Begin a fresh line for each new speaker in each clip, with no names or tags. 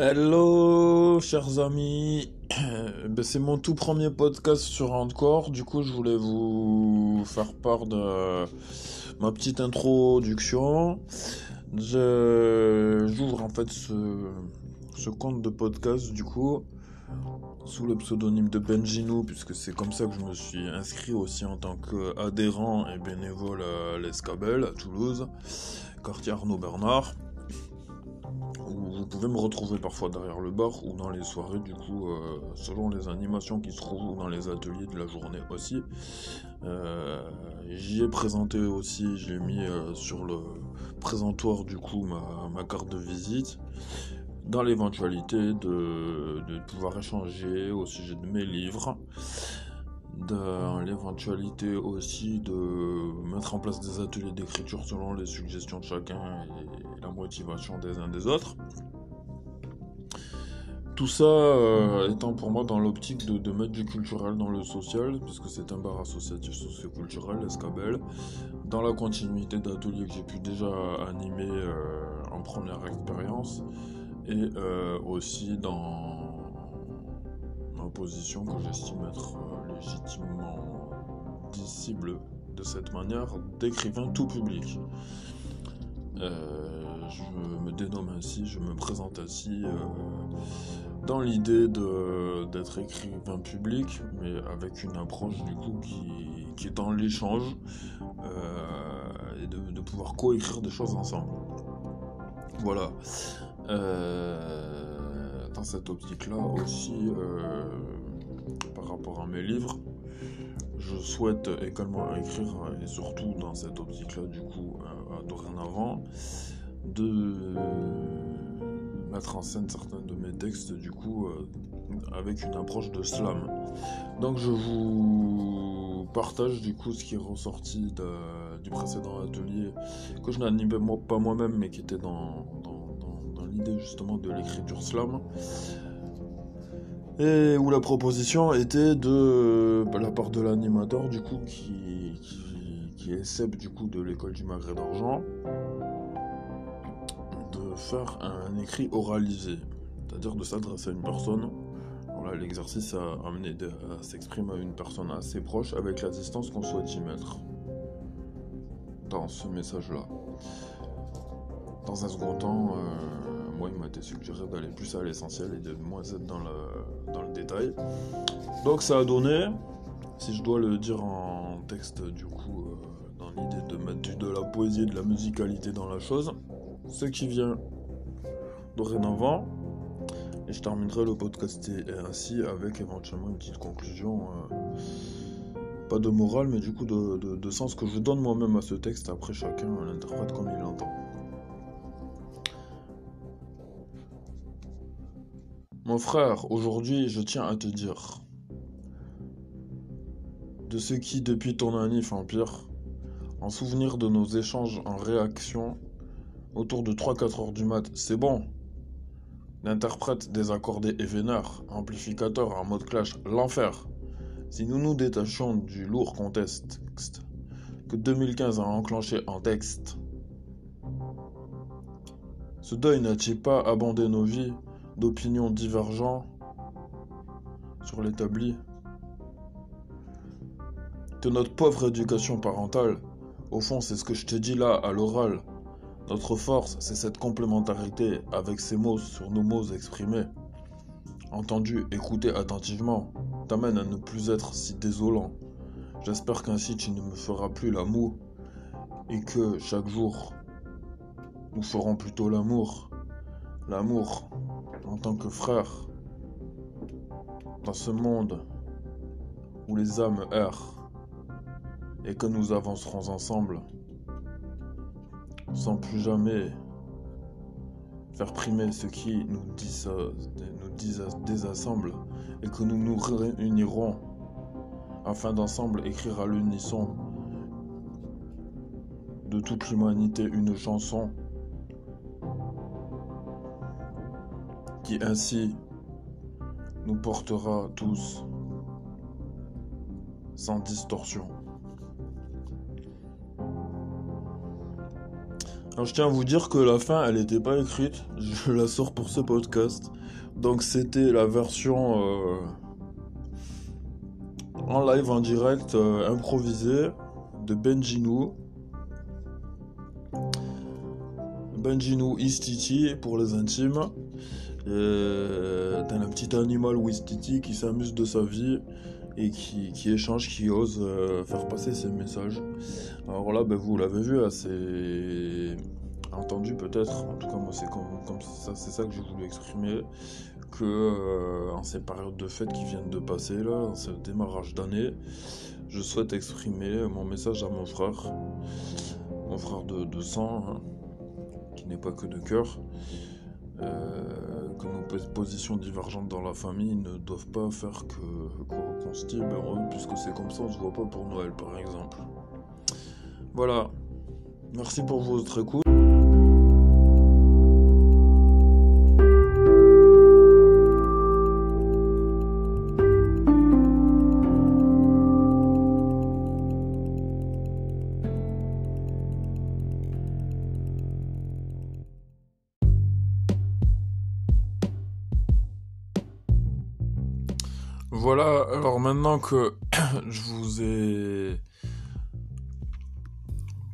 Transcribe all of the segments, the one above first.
Hello, chers amis. Ben, c'est mon tout premier podcast sur Encore. Du coup, je voulais vous faire part de ma petite introduction. J'ouvre en fait ce, ce compte de podcast, du coup, sous le pseudonyme de Benjino, puisque c'est comme ça que je me suis inscrit aussi en tant qu'adhérent et bénévole à l'Escabel, à Toulouse, quartier Arnaud Bernard pouvez me retrouver parfois derrière le bar ou dans les soirées, du coup, euh, selon les animations qui se trouvent ou dans les ateliers de la journée aussi. Euh, j'y ai présenté aussi, j'ai mis euh, sur le présentoir du coup ma, carte de visite dans l'éventualité de, de, pouvoir échanger au sujet de mes livres, dans l'éventualité aussi de mettre en place des ateliers d'écriture selon les suggestions de chacun et la motivation des uns des autres. Tout ça euh, étant pour moi dans l'optique de, mettre du culturel dans le social, puisque c'est un bar associatif socioculturel, Escabel, dans la continuité d'ateliers que j'ai pu déjà animer euh, en première expérience, et euh, aussi dans ma position que j'estime être légitimement disciple de cette manière d'écrivain tout public. je me dénomme ainsi, je me présente ainsi dans l'idée d'être écrivain public, mais avec une approche du coup qui, est dans l'échange euh, et de, pouvoir coécrire des choses ensemble. Voilà. Euh, dans cette optique-là aussi, euh, par rapport à mes livres, je souhaite également écrire, et surtout dans cette optique-là, du coup, dorénavant, de mettre en scène certains de mes textes du coup euh, avec une approche de slam. Donc je vous partage du coup ce qui est ressorti du précédent atelier que je n'animais pas moi-même mais qui était dans, dans, l'idée justement de l'écriture slam. Et où la proposition était de la part de l'animateur du coup qui, qui, est Seb du coup de l'école du Maghré d'Argent faire un écrit oralisé, c'est-à-dire de s'adresser à une personne. Voilà, l'exercice a amené à s'exprimer à une personne assez proche avec la distance qu'on souhaite y mettre dans ce message-là. Dans un second temps, euh, moi, il m'a été suggéré d'aller plus à l'essentiel et de moins être dans le, détail. Donc, ça a donné, si je dois le dire en texte, du coup, euh, dans l'idée de mettre de la poésie et de la musicalité dans la chose, ce qui vient dorénavant. Et je terminerai le podcast ainsi avec éventuellement une petite conclusion. Euh, pas de morale, mais du coup de, sens que je donne moi-même à ce texte. Après, chacun l'interprète comme il l'entend. Frère, aujourd'hui, je tiens à te dire. De ce qui, depuis ton anif empire, en souvenir de nos échanges en réaction, autour de 3-4 heures du mat, c'est bon, L'interprète désaccordé et vénère, amplificateur en mode clash, l'enfer. Si nous nous détachons du lourd contexte que 2015 a enclenché en texte, ce deuil n'a-t-il pas abondé nos vies? D'opinions divergentes sur l'établi Que notre pauvre éducation parentale, au fond c'est ce que je te dis là à l'oral, notre force, c'est cette complémentarité avec ces mots sur nos mots exprimés. Entendu, écouter attentivement, t'amène à ne plus être si désolant. J'espère qu'ainsi tu ne me feras plus l'amour et que chaque jour, nous ferons plutôt l'amour. L'amour en tant que frère. Dans ce monde où les âmes errent et que nous avancerons ensemble sans plus jamais faire primer ce qui nous, dit, nous désassemble et que nous nous réunirons afin d'ensemble écrire à l'unisson de toute l'humanité une chanson qui ainsi nous portera tous sans distorsion. Alors, je tiens à vous dire que la fin, elle n'était pas écrite. Je la sors pour ce podcast. Donc, c'était la version euh, en live, en direct, euh, improvisée de Benjinou. Benjinou Istiti pour les intimes. T'as un petit animal Wistiti qui s'amuse de sa vie et qui, échange, qui ose euh, faire passer ses messages. Alors là, ben, vous l'avez vu, c'est entendu peut-être, en tout cas moi c'est comme, ça, c'est ça que j'ai voulu exprimer, que euh, en ces périodes de fête qui viennent de passer là, en ce démarrage d'année, je souhaite exprimer mon message à mon frère, mon frère de, sang, hein, qui n'est pas que de cœur. Euh, que nos positions divergentes dans la famille ne doivent pas faire que qu'on se dit, puisque c'est comme ça, on se voit pas pour Noël, par exemple. Voilà. Merci pour votre écoute. Voilà, alors maintenant que je vous ai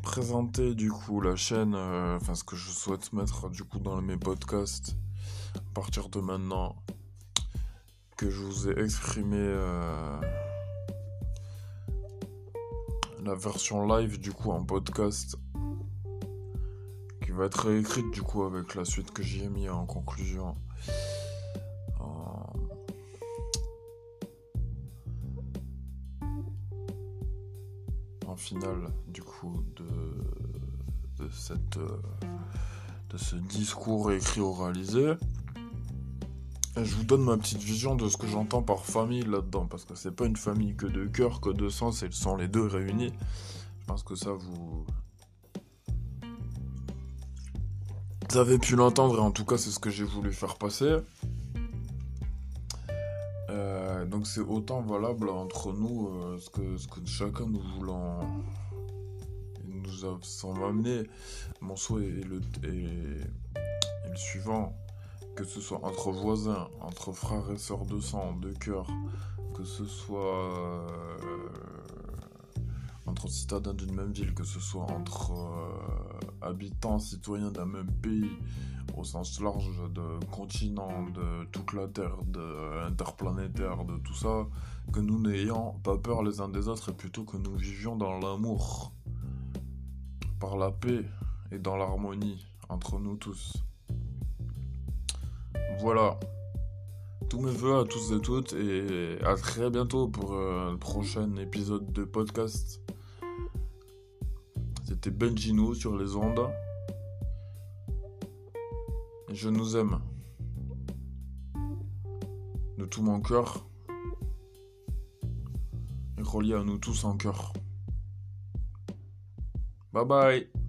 présenté du coup la chaîne, euh, enfin ce que je souhaite mettre du coup dans mes podcasts à partir de maintenant, que je vous ai exprimé euh, la version live du coup en podcast qui va être réécrite du coup avec la suite que j'y ai mis en conclusion. Finale du coup de, cette, euh, de ce discours écrit oralisé. Et je vous donne ma petite vision de ce que j'entends par famille là-dedans, parce que c'est pas une famille que de cœur, que de sang, c'est sont les deux réunis. Je pense que ça vous. Vous avez pu l'entendre et en tout cas c'est ce que j'ai voulu faire passer. Euh, donc c'est autant valable entre nous euh, ce, que, ce que chacun nous voulons nous a, amené. Mon souhait est le, le suivant. Que ce soit entre voisins, entre frères et sœurs de sang, de cœur, que ce soit euh, entre citadins d'une même ville, que ce soit entre habitants, citoyens d'un même pays, au sens large de continent, de toute la Terre, de interplanétaire, de tout ça, que nous n'ayons pas peur les uns des autres et plutôt que nous vivions dans l'amour, par la paix et dans l'harmonie entre nous tous. Voilà. Tous mes voeux à tous et toutes et à très bientôt pour un prochain épisode de podcast. Benjino sur les ondes. Je nous aime. De tout mon cœur. Et relié à nous tous en cœur. Bye bye.